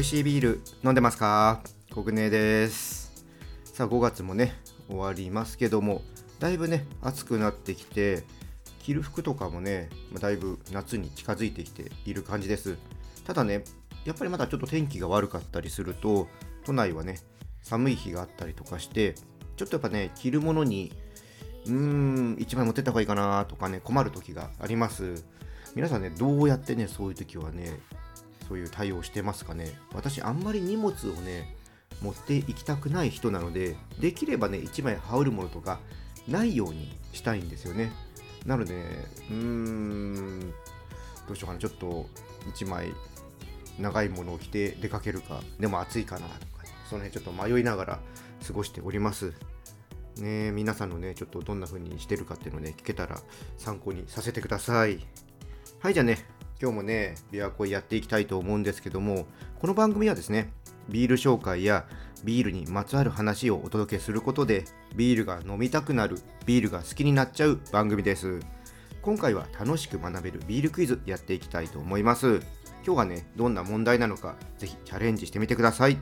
美味しいビール飲んでますか？国根です。さあ5月もね終わりますけどもだいぶね暑くなってきて着る服とかもねだいぶ夏に近づいてきている感じです。ただねやっぱりまだちょっと天気が悪かったりすると都内はね寒い日があったりとかしてちょっとやっぱね着るものにうーん1枚持ってった方がいいかなとかね困る時があります。皆さんねどうやってねそういう時はねそういう対応してますかね。私あんまり荷物をね持っていきたくない人なのでできればね1枚羽織るものとかないようにしたいんですよね。なのでねうーんどうしようかな。ちょっと1枚長いものを着て出かけるかでも暑いかなとか、ね、その辺ちょっと迷いながら過ごしております。ね皆さんのねちょっとどんな風にしてるかっていうのをね聞けたら参考にさせてください。はいじゃあね。今日もね琵琶湖やっていきたいと思うんですけどもこの番組はですねビール紹介やビールにまつわる話をお届けすることでビールが飲みたくなるビールが好きになっちゃう番組です。今回は楽しく学べるビールクイズやっていきたいと思います。今日はねどんな問題なのかぜひチャレンジしてみてください。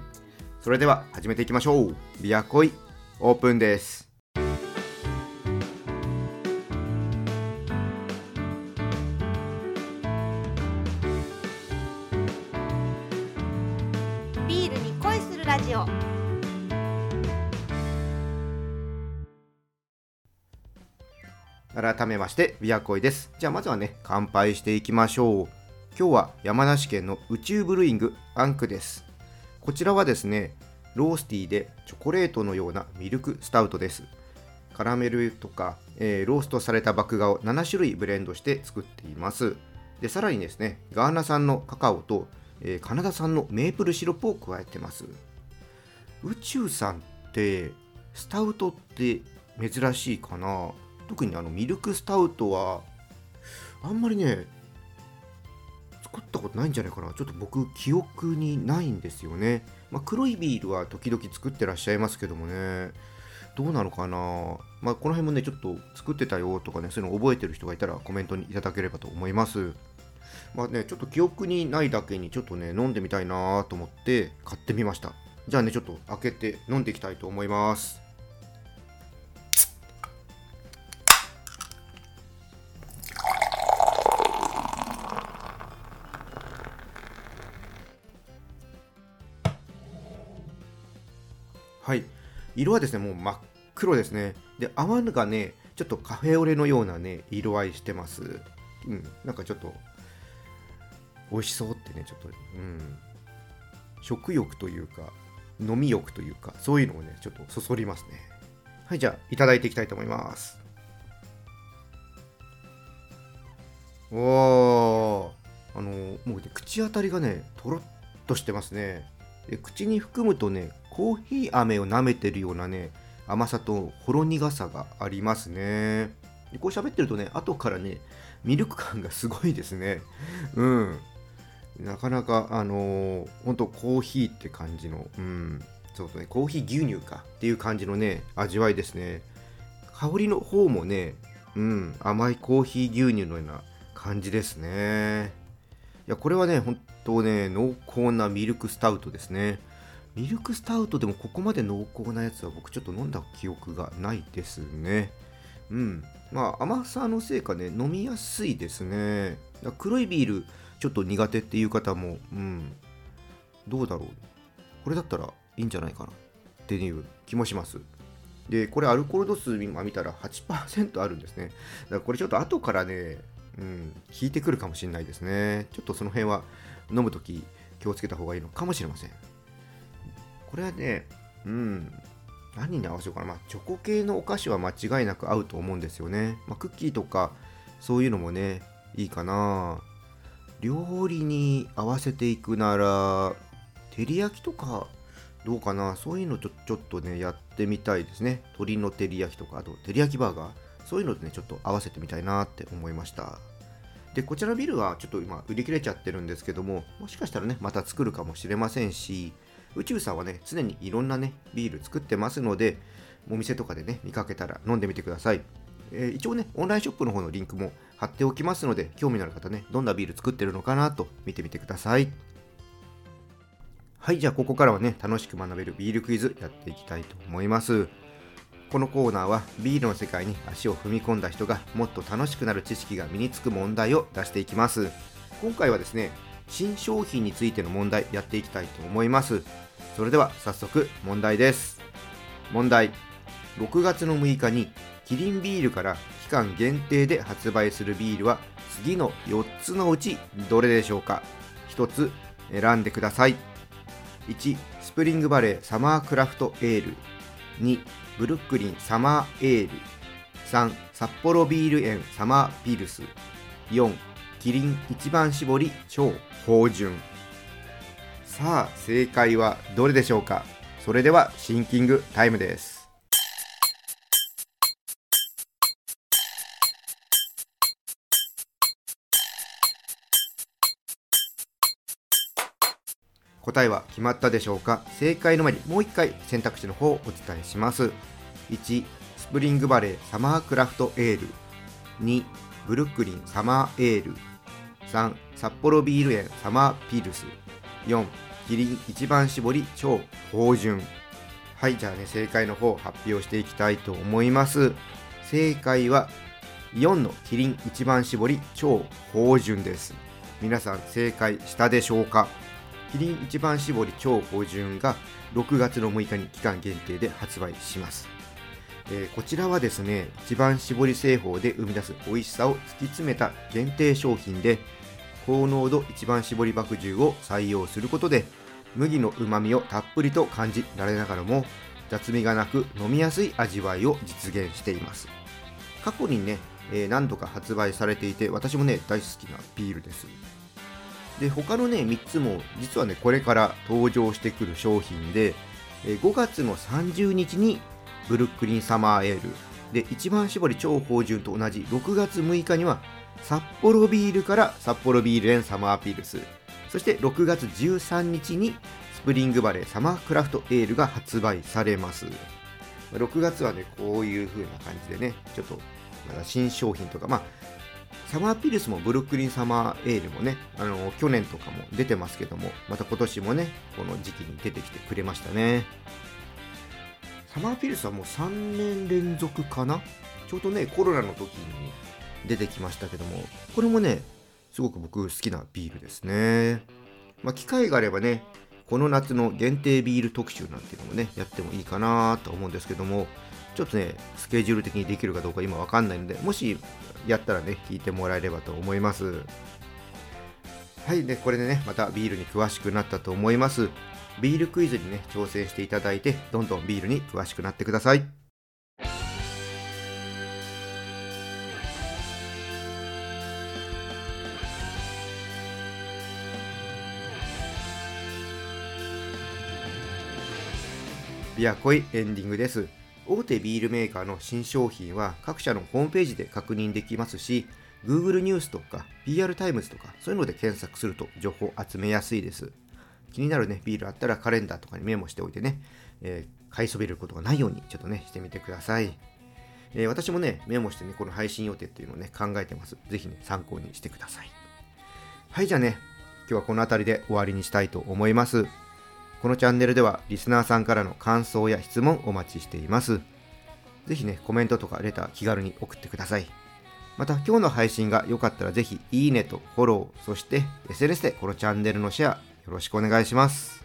それでは始めていきましょう。ビアコイオープンです。改めましてビアコイです。じゃあまずはね乾杯していきましょう。今日は山梨県の宇宙ブルーイングアンクです。こちらはですねロースティーでチョコレートのようなミルクスタウトです。カラメルとか、えーローストされた麦芽を7種類ブレンドして作っています。でさらにですねガーナ産のカカオと、えーカナダ産のメープルシロップを加えてます。宇宙さんってスタウトって珍しいかな？特にあのミルクスタウトはあんまりね作ったことないんじゃないかな。ちょっと僕記憶にないんですよね、まあ、黒いビールは時々作ってらっしゃいますけどもね。どうなのかな。まあこの辺もねちょっと作ってたよとかねそういうの覚えてる人がいたらコメントにいただければと思います。まあねちょっと記憶にないだけにちょっとね飲んでみたいなと思って買ってみました。じゃあねちょっと開けて飲んでいきたいと思います。はい。色はですねもう真っ黒ですね。で泡がねちょっとカフェオレのようなね色合いしてます。うん。なんかちょっと美味しそうってねちょっとうん。食欲というか飲み欲というかそういうのをねちょっとそそりますね。はいじゃあいただいていきたいと思います。おー。あのもうね口当たりがねとろっとしてますね。口に含むとねコーヒー飴を舐めてるようなね甘さとほろ苦さがありますね。でこう喋ってるとね後からねミルク感がすごいですね。うん。なかなかあのー、ほんとコーヒーって感じのうん。そうそうねコーヒー牛乳かっていう感じのね味わいですね。香りの方もねうん甘いコーヒー牛乳のような感じですね。やこれはね本当ね濃厚なミルクスタウトですね。ミルクスタウトでもここまで濃厚なやつは僕ちょっと飲んだ記憶がないですね。うん。まあ甘さのせいかね飲みやすいですね。黒いビールちょっと苦手っていう方もうん。どうだろう。これだったらいいんじゃないかなっていう気もします。でこれアルコール度数今見たら8%あるんですね。だからこれちょっと後からねうん、効いてくるかもしれないですね。ちょっとその辺は飲むとき気をつけた方がいいのかもしれません。これはね、うん、何に合わせようかな。まあ、チョコ系のお菓子は間違いなく合うと思うんですよね。まあ、クッキーとかそういうのもね、いいかな。料理に合わせていくなら、照り焼きとかどうかな。そういうのちょちょっとね、やってみたいですね。鶏の照り焼きとか、あと照り焼きバーガー。そういうのでね、ちょっと合わせてみたいなって思いました。で、こちらのビルはちょっと今売り切れちゃってるんですけども、もしかしたらね、また作るかもしれませんし、宇宙さんはね、常にいろんなね、ビール作ってますので、お店とかでね、見かけたら飲んでみてください。えー一応ね、オンラインショップの方のリンクも貼っておきますので、興味のある方ね、どんなビール作ってるのかなと見てみてください。はいじゃあここからはね楽しく学べるビールクイズやっていきたいと思いますこのコーナーはビールの世界に足を踏み込んだ人がもっと楽しくなる知識が身につく問題を出していきます。今回はですね新商品についての問題やっていきたいと思います。それでは早速問題です。問題。6月の6日にキリンビールから期間限定で発売するビールは次の4つのうちどれでしょうか。1つ選んでください。1スプリングバレーサマークラフトエール。2ブルックリンサマーエール。3札幌ビール園サマーピルス。4キリン一番搾り超芳醇。さあ正解はどれでしょうか？それではシンキングタイムです。答えは決まったでしょうか？正解の前にもう一回選択肢の方をお伝えします。1スプリングバレーサマークラフトエール。2ブルックリンサマーエール。3札幌ビール園サマーピルス。4キリン一番搾り超芳醇。はいじゃあね正解の方発表していきたいと思います。正解は4のキリン一番搾り超芳醇です。皆さん正解したでしょうか？キリン一番搾り超芳醇が6月の6日に期間限定で発売します、えーこちらはですね一番搾り製法で生み出す美味しさを突き詰めた限定商品で高濃度一番搾り麦汁を採用することで麦のうまみをたっぷりと感じられながらも雑味がなく飲みやすい味わいを実現しています。過去にね、えー何度か発売されていて私もね大好きなビールです。で他のね3つも実はねこれから登場してくる商品で、5月の30日にブルックリンサマーエール。で一番搾り超芳醇と同じ6月6日には札幌ビールから札幌ビール園サマーピルスそして6月13日にスプリングバレーサマークラフトエールが発売されます。6月はねこういう風な感じでねちょっとまだ新商品とかまあサマーピルスもブルックリンサマーエールもねあの去年とかも出てますけどもまた今年もねこの時期に出てきてくれましたね。サマーピルスはもう3年連続かな？ちょうどねコロナの時に出てきましたけどもこれもねすごく僕好きなビールですね。まあ機会があればねこの夏の限定ビール特集なんていうのもねやってもいいかなと思うんですけどもちょっとねスケジュール的にできるかどうか今わかんないのでもしやったらね聞いてもらえればと思います。はいでこれでねまたビールに詳しくなったと思います。ビールクイズにね挑戦していただいてどんどんビールに詳しくなってください。ビアコイエンディングです。大手ビールメーカーの新商品は各社のホームページで確認できますし Google ニュースとか PR タイムズとかそういうので検索すると情報集めやすいです。気になるねビールあったらカレンダーとかにメモしておいてね、えー買いそびれることがないようにちょっとねしてみてください、えー私もねメモしてねこの配信予定っていうのをね考えてます。ぜひね参考にしてください。はいじゃあね今日はこの辺りで終わりにしたいと思います。このチャンネルではリスナーさんからの感想や質問お待ちしています。ぜひね、コメントとかレター気軽に送ってください。また今日の配信が良かったらぜひいいねとフォロー、そして SNS でこのチャンネルのシェアよろしくお願いします。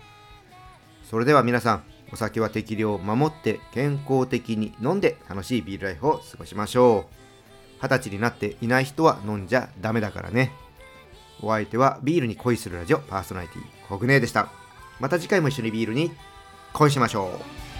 それでは皆さん、お酒は適量を守って健康的に飲んで楽しいビールライフを過ごしましょう。二十歳になっていない人は飲んじゃダメだからね。お相手はビールに恋するラジオパーソナリティコグネでした。また次回も一緒にビールに恋しましょう。